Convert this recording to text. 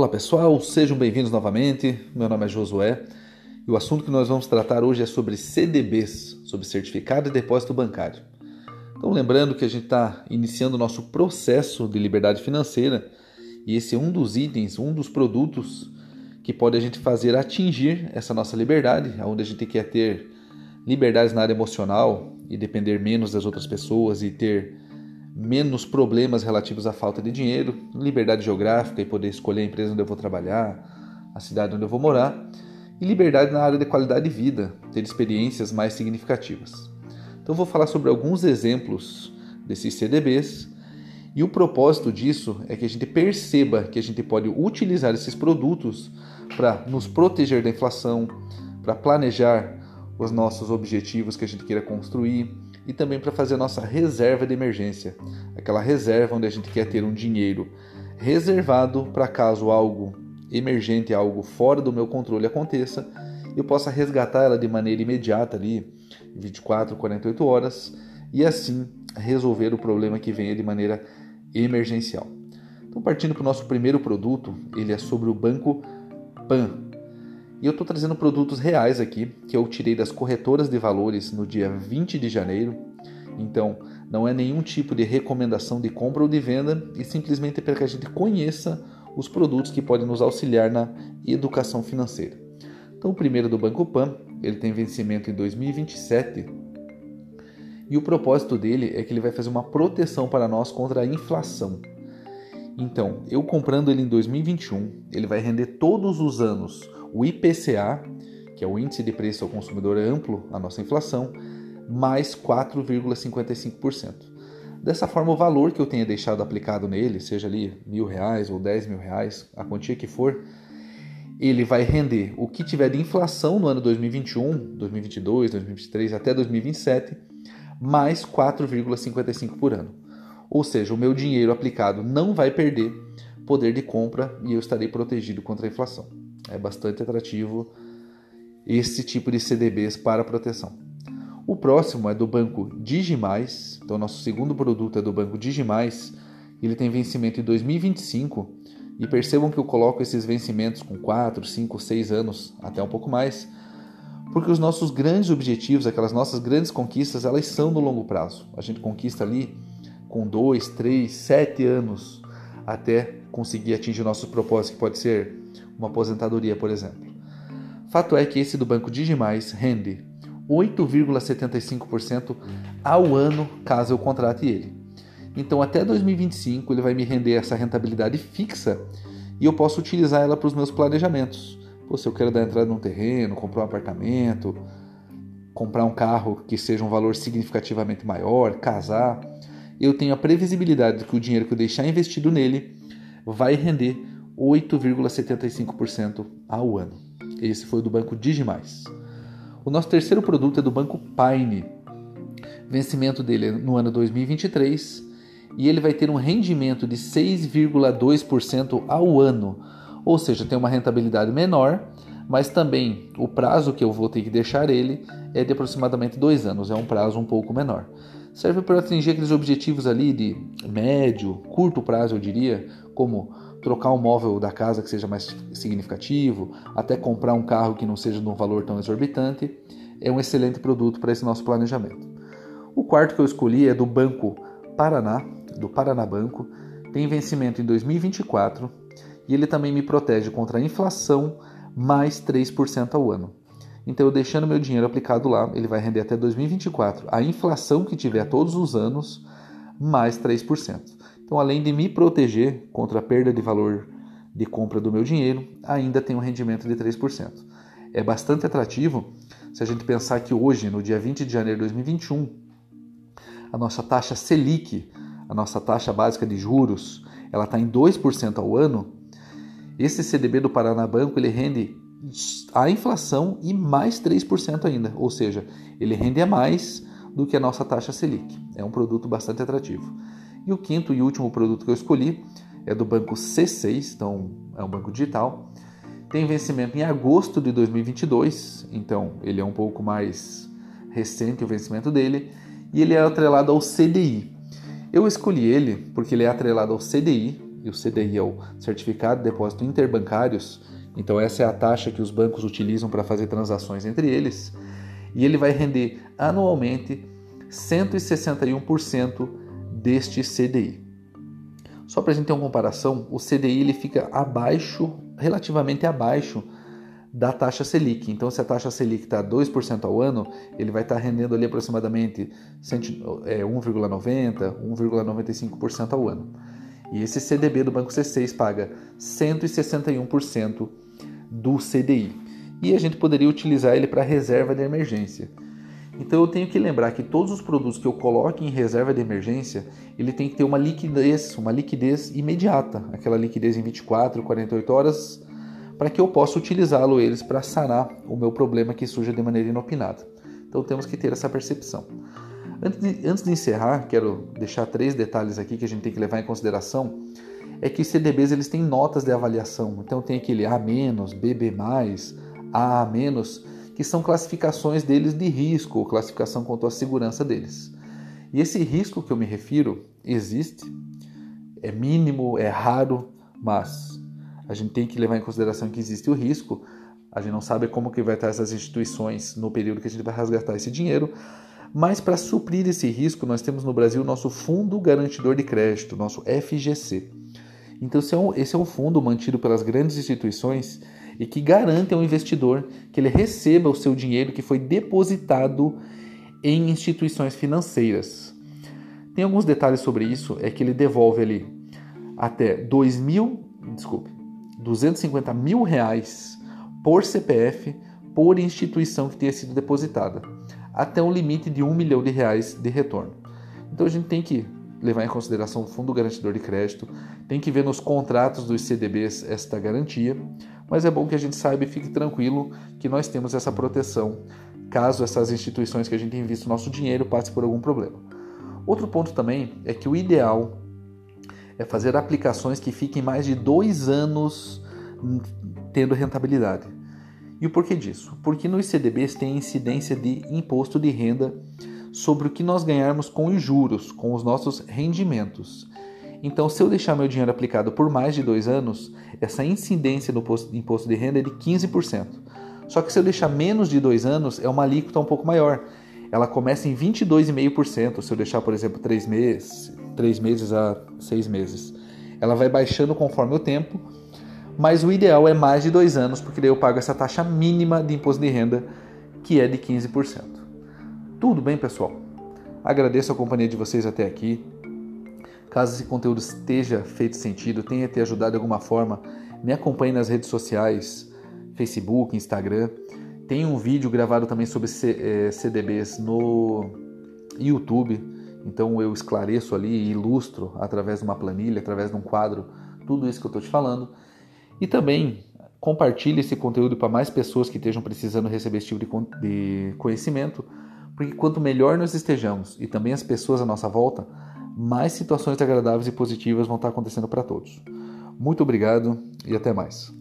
Olá pessoal, sejam bem-vindos novamente. Meu nome é Josué e o assunto que nós vamos tratar hoje é sobre CDBs, sobre Certificado de Depósito Bancário. Então, lembrando que a gente está iniciando o nosso processo de liberdade financeira e esse é um dos itens, um dos produtos que pode a gente fazer atingir essa nossa liberdade, onde a gente quer ter liberdades na área emocional e depender menos das outras pessoas e ter menos problemas relativos à falta de dinheiro, liberdade geográfica e poder escolher a empresa onde eu vou trabalhar, a cidade onde eu vou morar, e liberdade na área de qualidade de vida, ter experiências mais significativas. Então vou falar sobre alguns exemplos desses CDBs e o propósito disso é que a gente perceba que a gente pode utilizar esses produtos para nos proteger da inflação, para planejar os nossos objetivos que a gente queira construir, e também para fazer a nossa reserva de emergência, aquela reserva onde a gente quer ter um dinheiro reservado para caso algo emergente, algo fora do meu controle aconteça, eu possa resgatar ela de maneira imediata ali, 24, 48 horas, e assim resolver o problema que venha de maneira emergencial. Então, partindo para o nosso primeiro produto, ele é sobre o Banco Pan, e eu estou trazendo produtos reais aqui, que eu tirei das corretoras de valores no dia 20 de janeiro. Então, não é nenhum tipo de recomendação de compra ou de venda, e simplesmente para que a gente conheça os produtos que podem nos auxiliar na educação financeira. Então, o primeiro do Banco Pan, ele tem vencimento em 2027 e o propósito dele é que ele vai fazer uma proteção para nós contra a inflação. Então, eu comprando ele em 2021, ele vai render todos os anos o IPCA, que é o índice de preço ao consumidor amplo, a nossa inflação, mais 4,55%. Dessa forma, o valor que eu tenha deixado aplicado nele, seja ali mil reais ou dez mil reais, a quantia que for, ele vai render o que tiver de inflação no ano 2021, 2022, 2023 até 2027, mais 4,55 por ano. Ou seja, o meu dinheiro aplicado não vai perder poder de compra e eu estarei protegido contra a inflação. É bastante atrativo esse tipo de CDBs para proteção. O próximo é do banco Digimais. Então, nosso segundo produto é do banco Digimais. Ele tem vencimento em 2025. E percebam que eu coloco esses vencimentos com 4, 5, 6 anos, até um pouco mais, porque os nossos grandes objetivos, aquelas nossas grandes conquistas, elas são no longo prazo. A gente conquista ali com 2, 3, 7 anos até conseguir atingir nossos propósitos, que pode ser uma aposentadoria, por exemplo. Fato é que esse do Banco Digimais rende 8,75% ao ano caso eu contrate ele. Então, até 2025, ele vai me render essa rentabilidade fixa e eu posso utilizar ela para os meus planejamentos. Pô, se eu quero dar entrada num terreno, comprar um apartamento, comprar um carro que seja um valor significativamente maior, casar, eu tenho a previsibilidade de que o dinheiro que eu deixar investido nele vai render 8,75% ao ano. Esse foi do banco Digimais. O nosso terceiro produto é do banco Pine. Vencimento dele é no ano 2023 e ele vai ter um rendimento de 6,2% ao ano, ou seja, tem uma rentabilidade menor, mas também o prazo que eu vou ter que deixar ele é de aproximadamente dois anos, é um prazo um pouco menor. Serve para atingir aqueles objetivos ali de médio, curto prazo, eu diria, como trocar um móvel da casa que seja mais significativo, até comprar um carro que não seja de um valor tão exorbitante, é um excelente produto para esse nosso planejamento. O quarto que eu escolhi é do Banco Paraná, do Paraná Banco, tem vencimento em 2024 e ele também me protege contra a inflação mais 3% ao ano. Então, eu deixando meu dinheiro aplicado lá, ele vai render até 2024 a inflação que tiver todos os anos mais 3%. Então, além de me proteger contra a perda de valor de compra do meu dinheiro, ainda tem um rendimento de 3%. É bastante atrativo se a gente pensar que hoje, no dia 20 de janeiro de 2021, a nossa taxa Selic, a nossa taxa básica de juros, ela está em 2% ao ano. Esse CDB do Paraná Banco ele rende a inflação e mais 3% ainda, ou seja, ele rende a mais do que a nossa taxa Selic. É um produto bastante atrativo. E o quinto e último produto que eu escolhi é do banco C6, então é um banco digital. Tem vencimento em agosto de 2022, então ele é um pouco mais recente o vencimento dele, e ele é atrelado ao CDI. Eu escolhi ele porque ele é atrelado ao CDI, e o CDI é o Certificado de Depósito Interbancários, então essa é a taxa que os bancos utilizam para fazer transações entre eles, e ele vai render anualmente 161% deste CDI. Só para a gente ter uma comparação, o CDI ele fica abaixo, relativamente abaixo da taxa Selic. Então, se a taxa Selic está 2% ao ano, ele vai estar tá rendendo ali aproximadamente 1,90%, 1,95% é, ao ano. E esse CDB do Banco C6 paga 161% do CDI. E a gente poderia utilizar ele para reserva de emergência. Então eu tenho que lembrar que todos os produtos que eu coloque em reserva de emergência, ele tem que ter uma liquidez, uma liquidez imediata, aquela liquidez em 24, 48 horas, para que eu possa utilizá-lo eles para sanar o meu problema que surja de maneira inopinada. Então temos que ter essa percepção. Antes de, antes de encerrar, quero deixar três detalhes aqui que a gente tem que levar em consideração. É que os CDBs eles têm notas de avaliação. Então tem aquele A-, BB+, AA-, que são classificações deles de risco, classificação quanto à segurança deles. E esse risco que eu me refiro existe, é mínimo, é raro, mas a gente tem que levar em consideração que existe o risco. A gente não sabe como que vai estar essas instituições no período que a gente vai resgatar esse dinheiro, mas para suprir esse risco, nós temos no Brasil o nosso Fundo Garantidor de Crédito, nosso FGC. Então, esse é um é fundo mantido pelas grandes instituições e que garante ao investidor que ele receba o seu dinheiro que foi depositado em instituições financeiras. Tem alguns detalhes sobre isso, é que ele devolve ali até 2 mil, desculpe, 250 mil reais por CPF por instituição que tenha sido depositada, até um limite de 1 milhão de reais de retorno. Então a gente tem que levar em consideração o fundo garantidor de crédito, tem que ver nos contratos dos CDBs esta garantia, mas é bom que a gente saiba e fique tranquilo que nós temos essa proteção caso essas instituições que a gente invista o nosso dinheiro passe por algum problema. Outro ponto também é que o ideal é fazer aplicações que fiquem mais de dois anos tendo rentabilidade. E o porquê disso? Porque nos CDBs tem incidência de imposto de renda sobre o que nós ganharmos com os juros, com os nossos rendimentos. Então, se eu deixar meu dinheiro aplicado por mais de dois anos, essa incidência do imposto de renda é de 15%. Só que se eu deixar menos de dois anos, é uma alíquota um pouco maior. Ela começa em 22,5% se eu deixar, por exemplo, três meses, três meses a seis meses. Ela vai baixando conforme o tempo, mas o ideal é mais de dois anos, porque daí eu pago essa taxa mínima de imposto de renda, que é de 15%. Tudo bem, pessoal? Agradeço a companhia de vocês até aqui. Caso esse conteúdo esteja feito sentido, tenha te ajudado de alguma forma, me acompanhe nas redes sociais, Facebook, Instagram. Tem um vídeo gravado também sobre CDBs eh, no YouTube, então eu esclareço ali e ilustro através de uma planilha, através de um quadro, tudo isso que eu estou te falando. E também compartilhe esse conteúdo para mais pessoas que estejam precisando receber esse tipo de conhecimento, porque quanto melhor nós estejamos e também as pessoas à nossa volta, mais situações agradáveis e positivas vão estar acontecendo para todos. Muito obrigado e até mais.